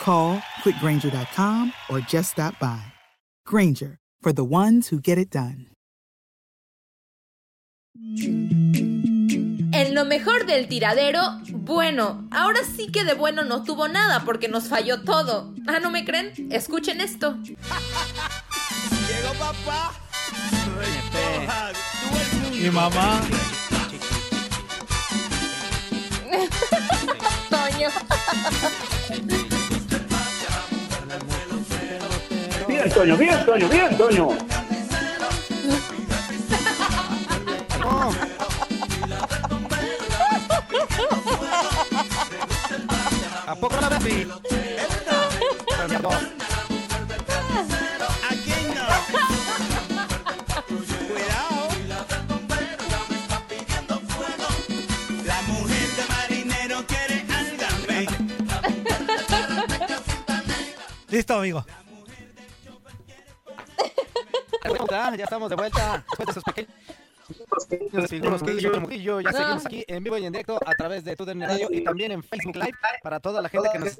Call quickgranger.com or just stop by. Granger, for the ones who get it done. En lo mejor del tiradero, bueno, ahora sí que de bueno no tuvo nada porque nos falló todo. Ah, ¿no me creen? Escuchen esto. Llegó papá. Mi mamá. Toño. Bien, Toño, bien, Toño, bien, Toño. ¿A poco la ves? Aquí no. Ya estamos de vuelta. Después de esos pequeños segundos que que yo, ya seguimos aquí en vivo y en directo a través de TUDN Radio y también en Facebook Live para toda la gente que nos...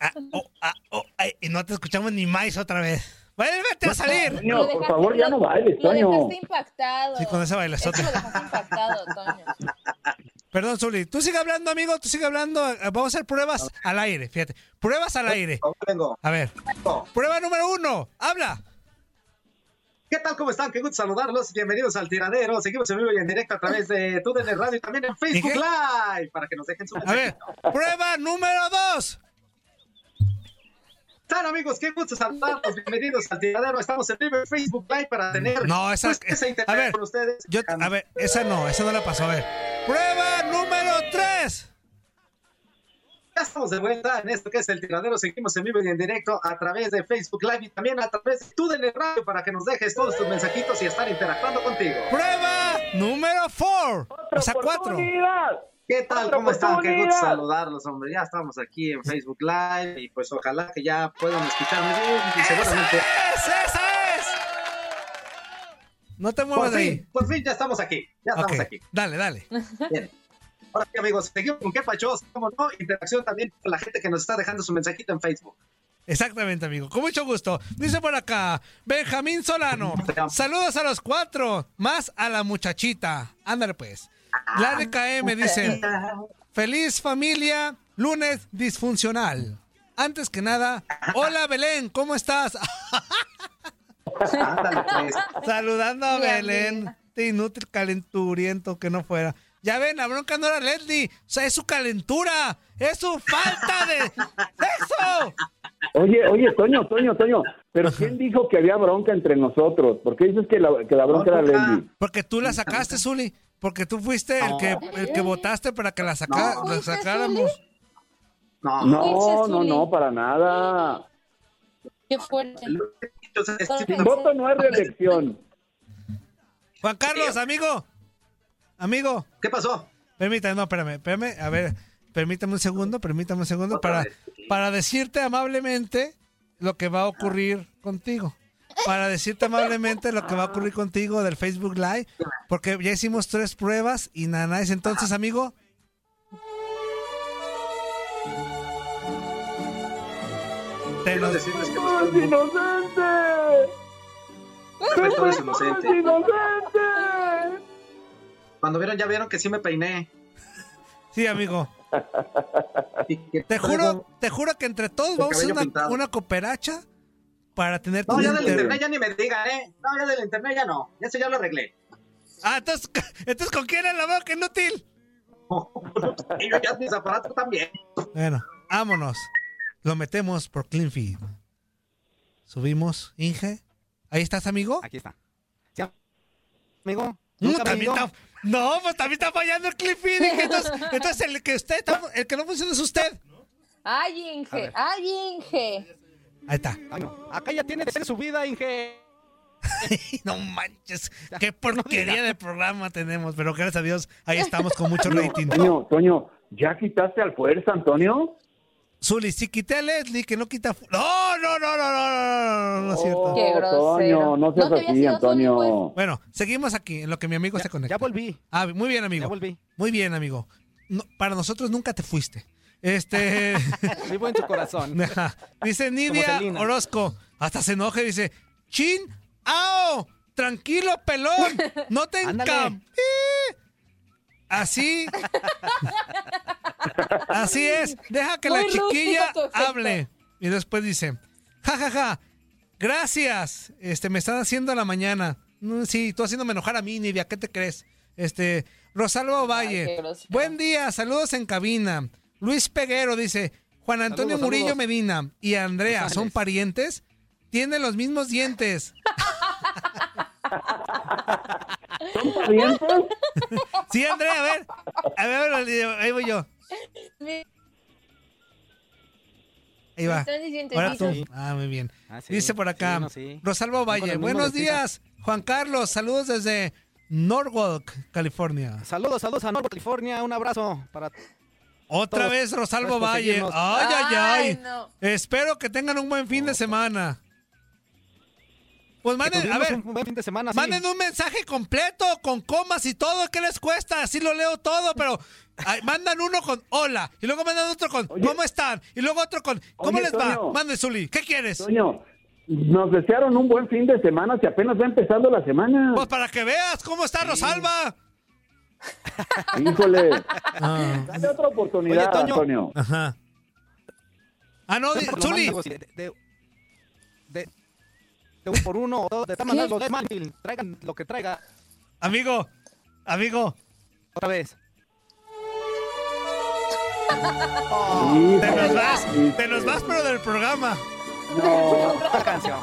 Ah, oh, ah, oh, ay, y no te escuchamos ni más otra vez. ¡Vuélvete a salir! Toño, por favor, ya no bailes, Lo Toño. dejaste impactado. Sí, con ese Eso bailezote. lo dejaste impactado, Toño. Perdón, Zuli. Tú sigue hablando, amigo. Tú sigue hablando. Eh, Vamos a hacer pruebas al aire. Fíjate. Pruebas al aire. A ver. Prueba número uno. Habla. ¿Qué tal? ¿Cómo están? Qué gusto saludarlos. Bienvenidos al Tiradero. Seguimos en vivo y en directo a través de TUDN Radio y también en Facebook. Live para que nos dejen su A ver. Prueba número dos. Están amigos, qué gusto saludarlos. Bienvenidos al Tiradero. Estamos en vivo en Facebook Live para tener No, esa- pues, internet a ver, con ustedes. Yo, a ver, esa no. Esa no la pasó. A ver. Prueba número tres. Ya estamos de vuelta en esto que es el Tiradero. Seguimos en vivo y en directo a través de Facebook Live y también a través de TUDN Radio para que nos dejes todos tus mensajitos y estar interactuando contigo. Prueba número four. O sea, cuatro. ¿Qué tal? ¿Cómo están? Qué gusto saludarlos, hombre. Ya estamos aquí en Facebook Live y pues ojalá que ya puedan escucharme bien y seguramente... ¡Esa es! No te Por muevas de ahí. fin, por fin ya estamos aquí. Ya estamos aquí. Dale, dale. Bien. Ahora sí, amigos, seguimos con qué pachos, cómo no, interacción también con la gente que nos está dejando su mensajito en Facebook. Exactamente, amigo. Con mucho gusto. Dice por acá, Benjamín Solano. Saludos a los cuatro, más a la muchachita. Ándale, pues. La DKM dice, feliz familia, lunes disfuncional. Antes que nada, hola Belén, ¿cómo estás? Ándale, pues. Saludando a Belén. Este inútil calenturiento que no fuera. Ya ven, la bronca no era Leslie. O sea, es su calentura. Es su falta de... ¡Eso! Oye, oye, Toño, Toño, Toño, pero ¿quién dijo que había bronca entre nosotros? ¿Por qué dices que la, que la bronca era Leslie? Porque tú la sacaste, Zuli. Porque tú fuiste el que, el que votaste para que la, saca- No. la sacáramos. No, No, no, no, para nada. Qué fuerte. Sin voto no hay reelección. Juan Carlos, amigo. Amigo. ¿Qué pasó? Permítame, no, espérame, espérame. A ver, permítame un segundo, permítame un segundo Otra para, vez. para decirte amablemente lo que va a ocurrir contigo. Para decirte amablemente lo que va a ocurrir contigo del Facebook Live. Porque ya hicimos tres pruebas y nada, nada. Entonces, amigo, te Quiero decirles que ¡Es los inocente! Todo es inocente. ¡Es inocente! Cuando vieron, ya vieron que sí me peiné. Sí, amigo. Te juro, te juro que entre todos vamos a hacer una, cooperacha para tener No, ya del inter- internet ya ni me digan, ¿eh? No, ya del internet ya no. Ya eso ya lo arreglé. Ah, entonces, entonces ¿con quién es la boca inútil? Y yo ya mis aparatos también. Bueno, vámonos. Lo metemos por CleanFeed. Subimos, Inge. Ahí estás, amigo. Aquí está. Sí, amigo. Nunca me también ayudó. está- No, pues también está fallando el CleanFeed. Inge. Entonces, entonces el que usted está- el que no funciona es usted. Ay, Inge, ay, Inge. Ahí está. Ay, no. Acá ya tiene de ser su vida, Inge. No manches, qué porquería de programa tenemos, pero gracias a Dios, ahí estamos con mucho rating. Toño, Toño, ¿ya quitaste al fuerza, Antonio? Zuli, si quité a Leslie, que no quita... fu- No, no, no, no, no, no, no, no es cierto. Oh, Qué grosero. Toño, no seas No así, Antonio. Zuli, Bueno, seguimos aquí, en lo que mi amigo se conecta. Ya volví. Ah, muy bien, amigo. Ya volví. Muy bien, amigo. No, para nosotros nunca te fuiste. Este... Vivo en tu corazón. Dice Nidia. Orozco, hasta se enoja y dice, Chin, ¡ao! Tranquilo, pelón, no te encam... Así. Así es. Deja que la Muy chiquilla hable. Y después dice, ja, ja, ja. Gracias. Este, me están haciendo la mañana. Mm, Sí, tú haciéndome enojar a mí, Nidia. ¿Qué te crees? Este, Rosalvo Valle. Buen día, saludos en cabina. Luis Peguero dice, Juan Antonio Saludos, Murillo saludos. Medina y Andrea, ¿son parientes? Tienen los mismos dientes. ¿Son parientes? Sí, Andrea, a ver. A ver, a ver, ahí voy yo. Ahí va. Ahora sí, tú. Ah, muy bien. Ah, sí, Dice por acá, sí, no, sí. Rosalvo Son con Valle. Buenos días, Juan Carlos. Saludos desde Norwalk, California. Saludos, saludos a Norwood, California. Un abrazo para Otra Todos. vez Rosalvo Valle. Ay, ay, ay. Ay, no. Espero que tengan un buen fin de semana. Pues manden, a ver, un buen fin de semana. sí. manden un mensaje completo con comas y todo. ¿Qué les cuesta? Así lo leo todo, pero ay, mandan uno con hola y luego mandan otro con Oye. ¿cómo están? Y luego otro con ¿cómo Oye, les va? Toño. Mande, Zuli. ¿Qué quieres? Toño, nos desearon un buen fin de semana si apenas va empezando la semana. Pues para que veas cómo está Rosalba. Híjole, Ah, dale otra oportunidad, Oye, Toño. Antonio. ajá. Ah, no, Zuli. De, de, de, de un por uno o dos. De tal manera, los de Manfield. Traigan lo que traiga. Amigo, amigo, Otra vez. Te nos vas, te nos vas, pero del programa. No, Otra canción.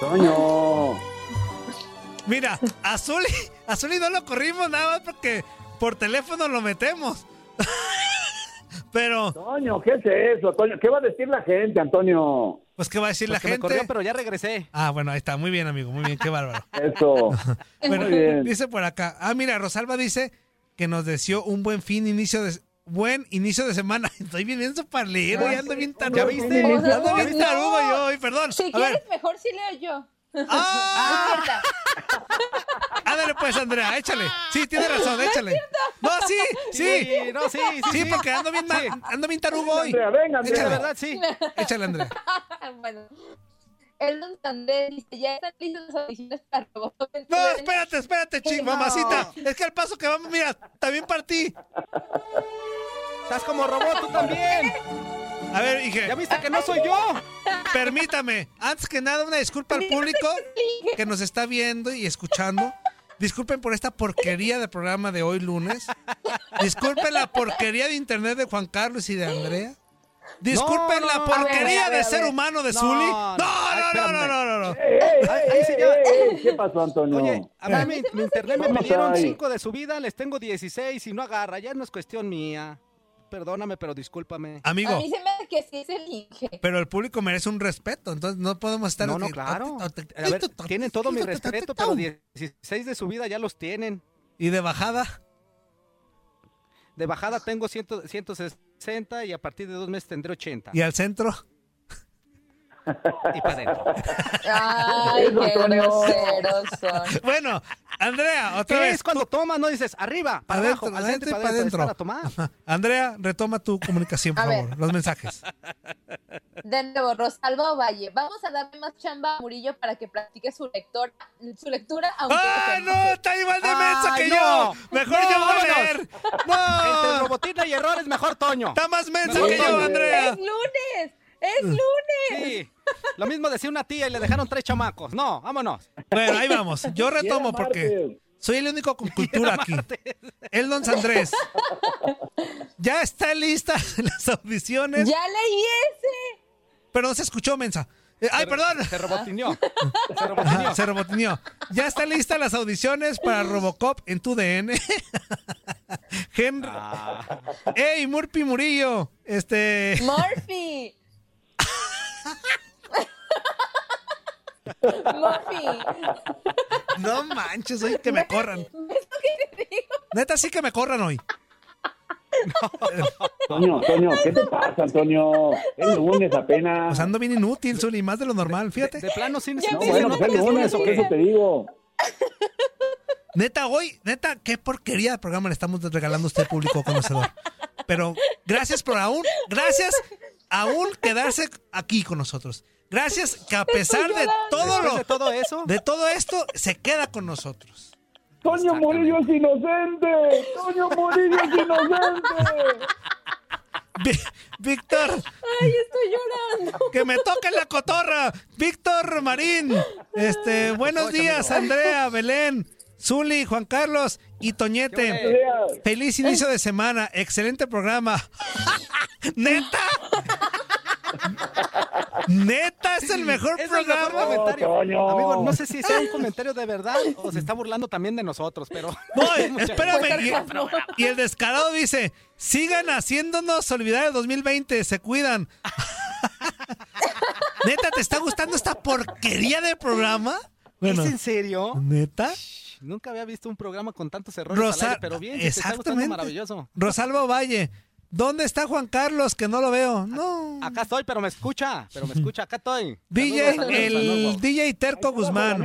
Toño. Mira, a Zuli, a Zuli no lo corrimos nada más porque por teléfono lo metemos. Pero, Toño, ¿qué es eso, Toño? ¿Qué va a decir la gente, Antonio? pues, ¿qué va a decir Pues la que me gente? corrió, pero ya regresé. Ah, bueno, ahí está. Muy bien, amigo. Muy bien, qué bárbaro. Eso. Bueno, Muy bien. dice por acá. Ah, mira, Rosalba dice que nos deseó un buen fin, inicio de buen inicio de semana. Estoy bien en su parlero y ando bien tarugo. ¿Ya viste? Ando Uy, bien no. tarugo yo hoy, perdón. Si A quieres, ver, mejor si leo yo. ¡Ah! Cierto. Ándale pues, Andrea, échale. Sí, tiene razón, échale. No, sí, sí. no, sí, sí. Sí, porque ando bien, ma- Sí. ando bien tarugo hoy. Andrea, venga, Andrea. verdad, sí. Échale, Andrea. bueno. El Don Andrés dice, ya están listas las audiciones para Robocop. en No, espérate, espérate, ching, mamacita. Es que al paso que vamos, mira, también partí. Estás como robot, tú también. A ver, dije, ¿Ya viste que no soy yo? permítame. Antes que nada, una disculpa al público que nos está viendo y escuchando. Disculpen por esta porquería de programa de hoy lunes. Disculpen la porquería de internet de Juan Carlos y de Andrea. Disculpen No, la no, porquería a ver, a ver, de a ser ver. humano de No, Zully. no, No, no, no, no, no, no, no. ¡Ey, ey, Ahí- ahí ey, sí ey, ya- ey! ¿Qué pasó, Antonio? Oye, a mí mi, mi internet me pidieron ahí. 5 de subida, les tengo 16 y no agarra, ya no es cuestión mía. Perdóname, pero discúlpame. A Amigo, mí se me hace que sí es el Inge. pero el público merece un respeto, entonces no podemos estar... No, no, claro. A ver, tienen todo mi respeto, pero 16 de subida ya los tienen. ¿Y de bajada? De bajada tengo 100 160 y a partir de dos meses tendré 80. ¿Y al centro? Y para adentro. Ay, qué groseros son. Bueno, Andrea, otra ¿Qué vez. es cuando tomas? No dices arriba, para Adentro, abajo, adentro para adentro. Para tomar. Andrea, retoma tu comunicación, por A ver. favor, los mensajes. De nuevo, Rosalba Valle. Vamos a darle más chamba a Murillo para que practique su lectora, su lectura, aunque ¡Ah, no! Está igual de mensa que no. yo. Mejor No, yo voy a leer. Entre ¡No! robotina y errores, mejor Toño. Está más mensa No, que yo. Andrea. ¡Es lunes! ¡Es lunes! Sí. Lo mismo decía una tía y le dejaron tres chamacos. No, vámonos. Bueno, ahí vamos. Yo retomo porque soy el único con cultura aquí. El Don Andrés. Ya está lista las audiciones. ¡Ya leí ese! Pero no se escuchó, mensa. Eh, ay, perdón. Se robotineó. Se Ajá, robotineó. se robotineó. Ya está lista las audiciones para Robocop en tu DN. Henry. Ah, ¡Ey, Murphy Murillo! Este. ¡Murphy! No manches, hoy que me corran. Neta, sí que me corran hoy. Antonio, Antonio, ¿qué te pasa, Antonio? Es lunes apenas. Pues ando bien inútil, Zuli, más de lo normal, de, fíjate. de plano sin Ya no, bueno, no pues es lunes, digo. por eso te digo. Neta, hoy, neta, qué porquería de programa le estamos regalando a usted, público conocedor. Pero gracias por aún, gracias aún quedarse aquí con nosotros. Gracias que a pesar de todo lo, de todo eso, de todo esto, se queda con nosotros. Toño Murillo es inocente. Toño Murillo es inocente. Víctor, ¡Ay, estoy llorando! que me toque la cotorra. Víctor Marín, este, buenos días, Andrea, Belén, Zuli, Juan Carlos y Toñete. Feliz inicio de semana, excelente programa. ¿Neta? ¿Neta es el mejor es el mejor programa? comentario. Toño. Amigo, no sé si sea un comentario de verdad o se está burlando también de nosotros, pero. No, espérame. Y, y el descarado dice, sigan haciéndonos olvidar el 2020, se cuidan. ¿Neta te está gustando esta porquería de programa? Bueno, ¿Es en serio? ¿neta? Nunca había visto un programa con tantos errores al Rosa- aire, pero bien, si te está gustando exactamente. maravilloso. Rosalba Valle, ¿dónde está Juan Carlos que no lo veo? No. Acá estoy, pero me escucha, pero me escucha, acá estoy. DJ, Saludos, saludos, el saludos. DJ Terco Guzmán.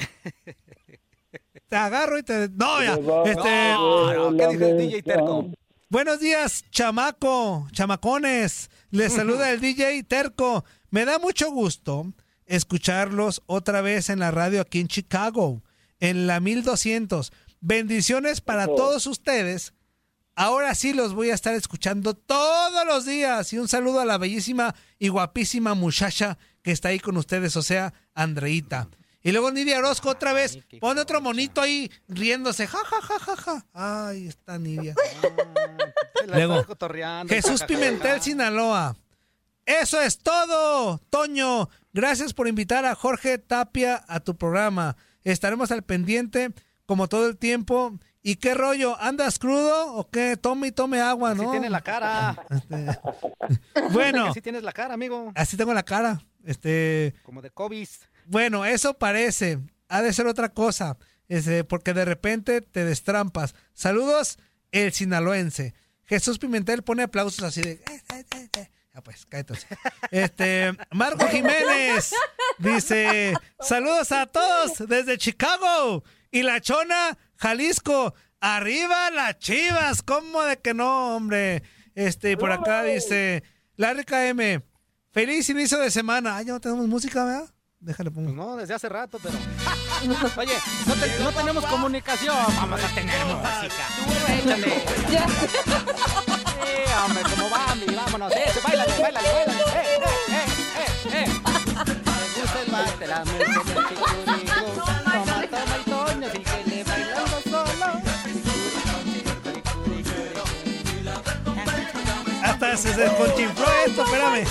Te agarro y te... No, ya. Este... No, no, ¿qué dijo el DJ Terco? Buenos días, chamaco, chamacones. Les saluda el DJ Terco. Me da mucho gusto escucharlos otra vez en la radio aquí en Chicago, en la 1200. Bendiciones para todos ustedes. Ahora sí los voy a estar escuchando todos los días. Y un saludo a la bellísima y guapísima muchacha que está ahí con ustedes, o sea, Andreita. Y luego Nidia Orozco otra vez. Ay, Pone otro monito ahí riéndose. Ja, ja, ja, ja, ja. Ay, está Nidia. La Luego, Jesús. Pimentel, Sinaloa. Eso es todo, Toño. Gracias por invitar a Jorge Tapia a tu programa. Estaremos al pendiente como todo el tiempo. ¿Y qué rollo? ¿Andas crudo o qué? Tome y tome agua, Así ¿no? tiene la cara. Bueno, Así tienes la cara, amigo. así tengo la cara. Este, Como de COVID. Bueno, eso parece. Ha de ser otra cosa. Este, porque de repente te destrampas. Saludos, el sinaloense. Jesús Pimentel pone aplausos así de. "Eh, eh, eh, eh". Ya pues, cállate. Este, Marco Jiménez dice: Saludos a todos desde Chicago y La Chona, Jalisco. Arriba las chivas, ¿cómo de que no, hombre? Este, por acá dice, Larry KM, feliz inicio de semana. Ah, ya no tenemos música, ¿verdad? Déjale pongo. Pues no, desde hace rato, pero. Oye, no, te- no tenemos comunicación. Vamos a tener música. Échale. Ya. Sí, hombre, como Bambi, vámonos. Eh, bailale, bailale, bailale. Eh, eh, eh, eh, eh. Me gusta el baile, la. Toma, toma y Toño, síguele bailando solo. Hasta se desconchinfló esto, espérame.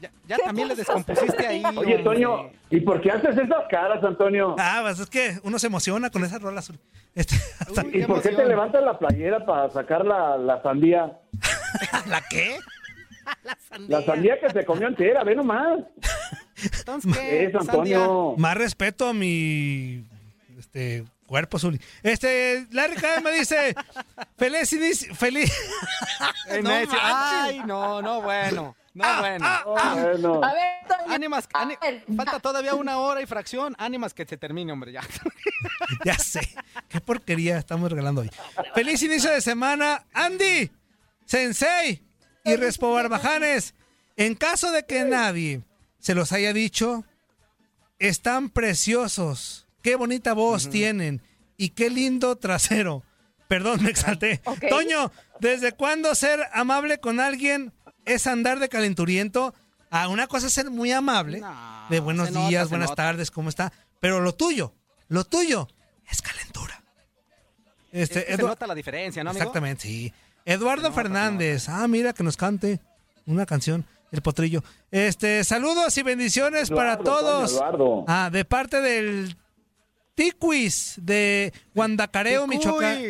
Ya, ya también le descompusiste ahí. Oye, hombre. Toño, ¿y por qué haces esas caras, Antonio? Ah, pues es que uno se emociona con esas rolas. Este, hasta- ¿Y por qué te levantas la playera para sacar la, la sandía? ¿La qué? La sandía que se comió entera, ve nomás. Entonces, ¿qué? Eso, Antonio. Más respeto a mi este cuerpo, Zuli. Este, Larry KM me dice, feliz inicio, feliz. No Ay, no, no, bueno. No, bueno. Bueno. A ver, Toño. Ánimas, A ver, falta todavía una hora y fracción. Ánimas que se termine, hombre, ya. Ya sé. Qué porquería estamos regalando hoy. Feliz inicio de semana, Andy, Sensei y Respo Barbajanes. En caso de que nadie se los haya dicho, están preciosos. Qué bonita voz tienen y qué lindo trasero. Perdón, me exalté. Toño, ¿desde cuándo ser amable con alguien es andar de calenturiento? Ah, una cosa es ser muy amable, No, de buenos nota, días, buenas nota. tardes, ¿cómo está? Pero lo tuyo, lo tuyo es calentura. Este, Es que se nota la diferencia, ¿no, amigo? Exactamente, sí. Eduardo Fernández. Ah, mira que nos cante una canción, El Potrillo. Este, saludos y bendiciones para todos. Toño, Eduardo. Ah, de parte del Tiquis de Guandacareo, Michoacán.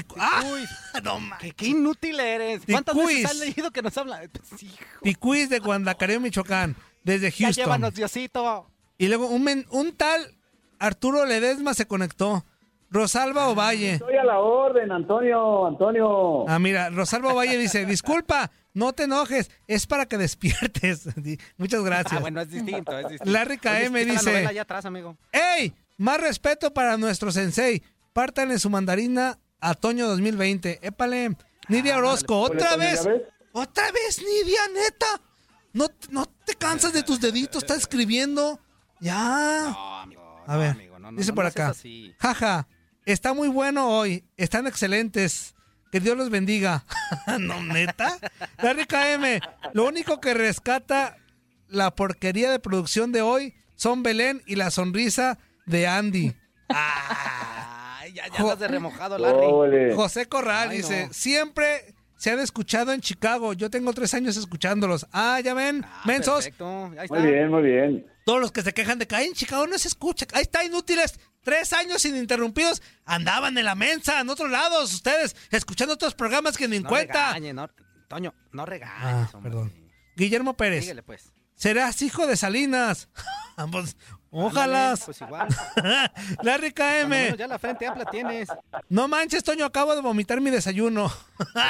Ticuis. Ticu- ah, Ticuis. no ¿Qué, qué inútil eres. ¿Cuántas Ticuis. veces has leído que nos habla? Pues, hijo, Tiquis de Guandacareo, Michoacán. Desde ya Houston. llévanos, Diosito. Y luego un, men- un tal Arturo Ledesma se conectó. Rosalba Ovalle. Estoy a la orden, Antonio, Antonio. Ah, mira, Rosalba Valle dice, disculpa, no te enojes, es para que despiertes. Muchas gracias. Ah, bueno, es distinto, es distinto. Larry KM dice- atrás, amigo. ¡Ey! Más respeto para nuestro sensei. Pártanle su mandarina a Toño 2020. Épale. Nidia Orozco, Oye, ¿otra Toño, ¿ya vez? ¿Otra vez, Nidia, neta? ¿No, no te cansas de tus deditos? ¿Estás escribiendo? Ya. No, amigo. A no, ver, amigo, no, no, dice no, por acá. Jaja, está muy bueno hoy. Están excelentes. Que Dios los bendiga. no, neta. Larry KM, lo único que rescata la porquería de producción de hoy son Belén y la sonrisa de Andy. Ay, ya, ya andas de remojado, Larry. Ole. José Corral Ay, dice, no. siempre se han escuchado en Chicago. Yo tengo tres años escuchándolos. Ah, ya ven, Ah, mensos. Perfecto, ahí está. Muy bien, muy bien. Todos los que se quejan de que "Ay, en Chicago no se escucha. Ahí está, inútiles. Tres años ininterrumpidos. Andaban en la mensa, en otros lados, ustedes, escuchando otros programas que ni en No cuenta. regañe, no, Toño, no regañes, Ah, hombre. perdón. Guillermo Pérez. Síguele, pues. Serás hijo de Salinas. Pues, ojalá. Pues igual. Larry KM. ya la frente amplia tienes. No manches, Toño, acabo de vomitar mi desayuno.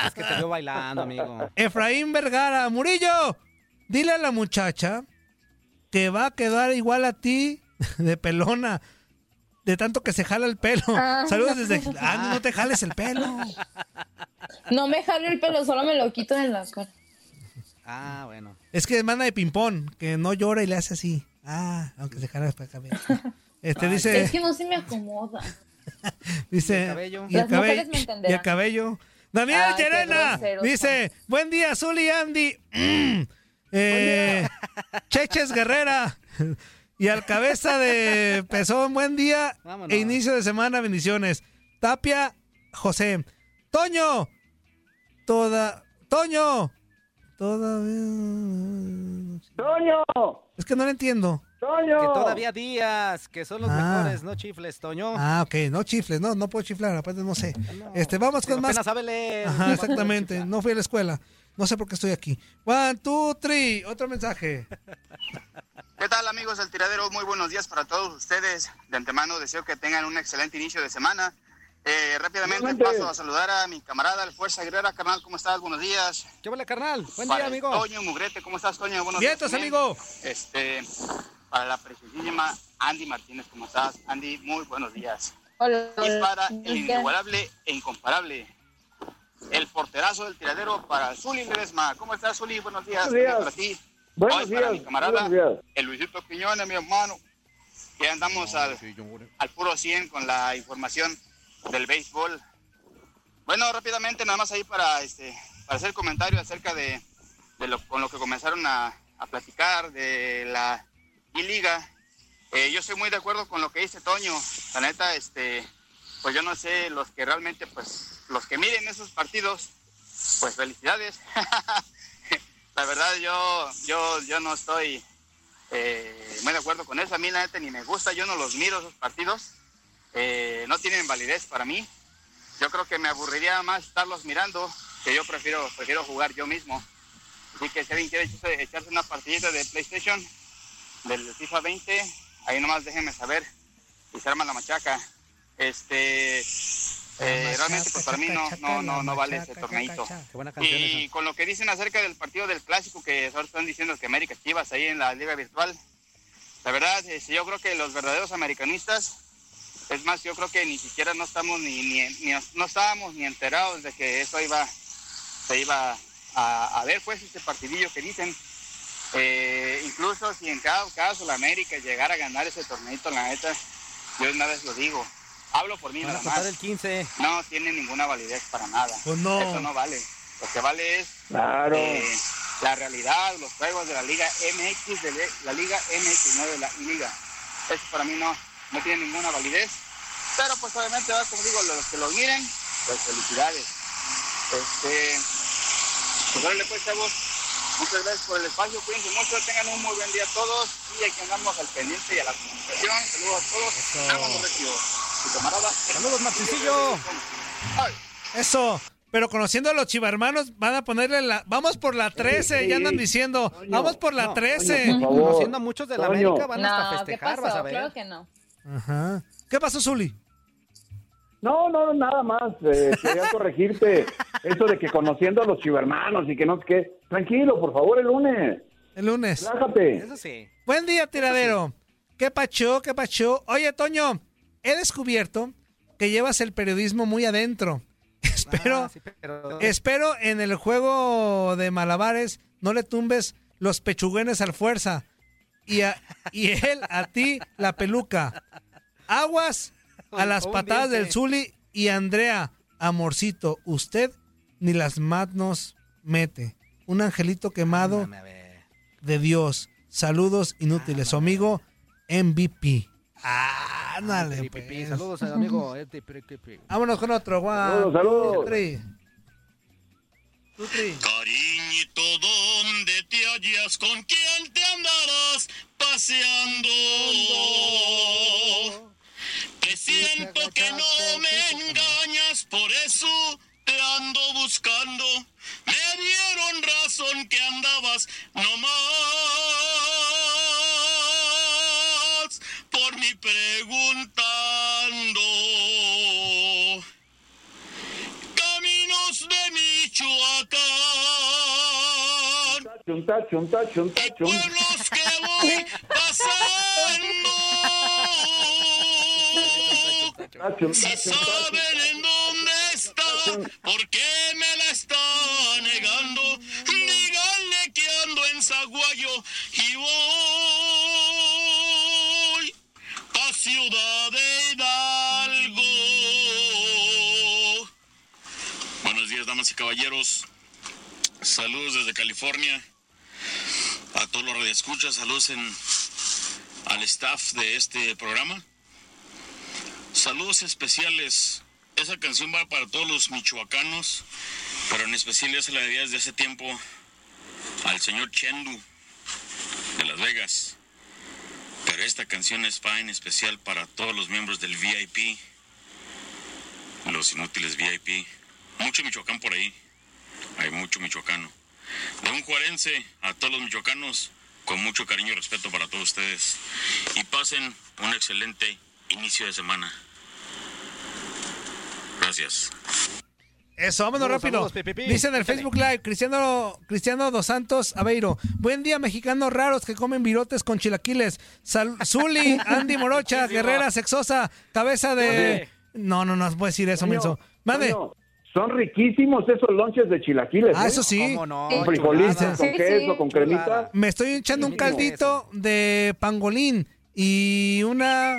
Es que te veo bailando, amigo. Efraín Vergara, Murillo, dile a la muchacha que va a quedar igual a ti de pelona, de tanto que se jala el pelo. Ah. Saludos desde... Ah, no te jales el pelo. No me jalo el pelo, solo me lo quito de la cara. Ah, bueno. Es que manda de ping-pong, que no llora y le hace así. Ah, aunque se jala para acá. Este Es dice, que no se me acomoda. dice, ¿Y el cabello? y el Las mujeres cabello, me entenderán. y el cabello. Daniel Llerena dice, buen día, Zuli Andy. Mm. Eh, Cheches Guerrera. Y al cabeza de Pezón, buen día Vámonos. e inicio de semana, bendiciones. Tapia, José. Toño, toda, Toño, todavía. Toño, Es que no lo entiendo. Toño. Que todavía días, que son los Ah. mejores, no chifles, Toño. Ah, ok, no chifles, no, no puedo chiflar, aparte no sé. Este, vamos con más. Sabe leer. Ajá, exactamente. No fui a la escuela. No sé por qué estoy aquí. One, two, three. Otro mensaje. ¿Qué tal amigos del tiradero? Muy buenos días para todos ustedes. De antemano deseo que tengan un excelente inicio de semana. Eh, rápidamente Igualmente. paso a saludar a mi camarada, el Fuerza Guerrera. Carnal, ¿cómo estás? Buenos días. ¿Qué vale, carnal? Buen Para día, amigo. Toño Mugrete, ¿cómo estás, Toño? Buenos Vientos, días. amigo. Este, para la preciosísima Andy Martínez, ¿cómo estás? Andy, muy buenos días. Hola. Y para el inigualable e incomparable el porterazo del tiradero para Zuli Ledesma. ¿Cómo estás, Zuli? Buenos días. Buenos días. Para ti. Buenos Hoy para días, mi camarada, el Luisito Quiñones, mi hermano. Que andamos al, al puro 100 con la información del béisbol. Bueno, rápidamente, nada más ahí para, este, para hacer comentario acerca de, de lo, con lo que comenzaron a, a platicar de la I-Liga. Eh, yo estoy muy de acuerdo con lo que dice Toño. La neta, este, pues yo no sé, los que realmente, pues, los que miren esos partidos, pues felicidades. la verdad, yo, yo, yo no estoy eh, muy de acuerdo con eso. A mí, la neta, ni me gusta. Yo no los miro esos partidos. Eh, no tienen validez para mí. Yo creo que me aburriría más estarlos mirando, que yo prefiero, prefiero jugar yo mismo. Así que si alguien quiere echarse, una partidita de PlayStation, del FIFA 20, ahí nomás déjenme saber y se arma la machaca. Este, eh, realmente pues para mí no, no, no, no vale ese torneito. Y con lo que dicen acerca del partido del clásico, que ahora están diciendo que América Chivas ahí en la liga virtual, la verdad, este, yo creo que los verdaderos americanistas, es más, yo creo que ni siquiera no estamos ni, ni, ni- no estábamos ni enterados de que eso iba, se iba a, a ver pues este partidillo que dicen. Eh, incluso si en cada caso la América llegara a ganar ese torneito, la neta, yo una vez lo digo, hablo por mí Van nada más. el 15. No tiene ninguna validez para nada. Pues no. Eso no vale. Lo que vale es Claro. eh, la realidad, los juegos de la Liga MX, de la Liga MX, no de la Liga. Eso para mí no, no tiene ninguna validez. Pero pues obviamente, ¿verdad? como digo, los que los miren, pues felicidades. Este, pues órale pues chavos, muchas gracias por el espacio, cuídense mucho, tengan un muy buen día todos y aquí andamos al pendiente y a la comunicación. Saludos a todos. Camarada. Saludos, Martincillo. Eso. Pero conociendo a los chivarmanos, van a ponerle la. Vamos por la 13, ya andan diciendo. Vamos por la No, 13. Toño, por favor. Conociendo a muchos de la Toño. América, van hasta a No, ¿qué festejar, vas a pasó? ver. Claro que no. Ajá. ¿Qué pasó, Zuli? No, no, nada más. eh, quería corregirte. Eso de que conociendo a los chivermanos y que no sé qué. Tranquilo, por favor, el lunes. El lunes. Relájate. Eso sí. Buen día, tiradero. ¿Qué pacho? ¿Qué pacho? Oye, Toño, he descubierto que llevas el periodismo muy adentro. Espero, Ah, sí, pero- espero en el juego de malabares no le tumbes los pechuguenes al fuerza y, a- y él a ti la peluca. Aguas a las patadas del Zuli y Andrea, amorcito, usted ni las manos mete. Un angelito quemado de Dios. Saludos inútiles. Su amigo MVP. Ah, ándale, pues. Saludos al amigo. pi. Vámonos con otro. Saludos, saludos. Cariñito, ¿dónde te hallas? ¿Con quién te andarás paseando? Presiento que no me engañas, por eso te ando buscando. Me dieron razón que andabas no más por mi preguntando. Caminos de Michoacán Chunta, chunta, chunta, y chunta. pueblos que voy pasando. Si saben en dónde está, ¿por qué me la está negando? Díganle que ando en Zaguayo y voy a Ciudad de Hidalgo. Buenos días, damas y caballeros. Saludos desde California. A todos los radioescuchas, saludos en, al staff de este programa. Saludos especiales. Esa canción va para todos los michoacanos, pero en especial ya se la debía desde hace tiempo al señor Chendu de Las Vegas. Pero esta canción es va en especial para todos los miembros del VIP, los inútiles VIP. Mucho Michoacán por ahí. Hay mucho michoacano. De un juarense a todos los michoacanos, con mucho cariño y respeto para todos ustedes. Y pasen un excelente inicio de semana. Gracias. Eso, vámonos rápido. Dice en el. Facebook Live, Cristiano, Cristiano Dos Santos Aveiro. Buen día, mexicanos raros que comen virotes con chilaquiles. Sal- Zuli, Andy Morocha, Guerrera Sexosa, cabeza de... No, no, no puedo decir eso, menso. Mande. Son riquísimos esos lonches de chilaquiles. Ah, ¿eh? eso sí. Con frijolitos, con Sí, queso, sí. con cremita. Me estoy echando un caldito de pangolín y una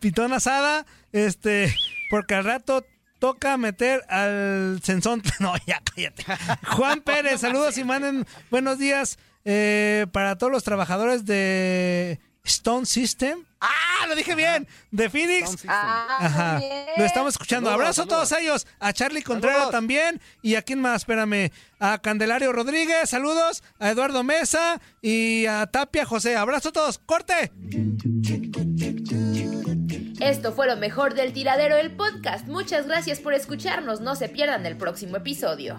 pitón asada, este, porque al rato toca meter al censón. No, ya cállate. Juan Pérez, saludos y manden buenos días eh, para todos los trabajadores de Stone System. ¡Ah! Lo dije bien. De Phoenix. Ah, Ajá. Lo estamos escuchando. Saludos, Abrazo a todos ellos. A Charlie Contreras Saludos. también. ¿Y a quién más? Espérame. A Candelario Rodríguez. Saludos. A Eduardo Mesa. Y a Tapia José. Abrazo a todos. ¡Corte! Esto fue lo mejor del tiradero del podcast. Muchas gracias por escucharnos. No se pierdan el próximo episodio.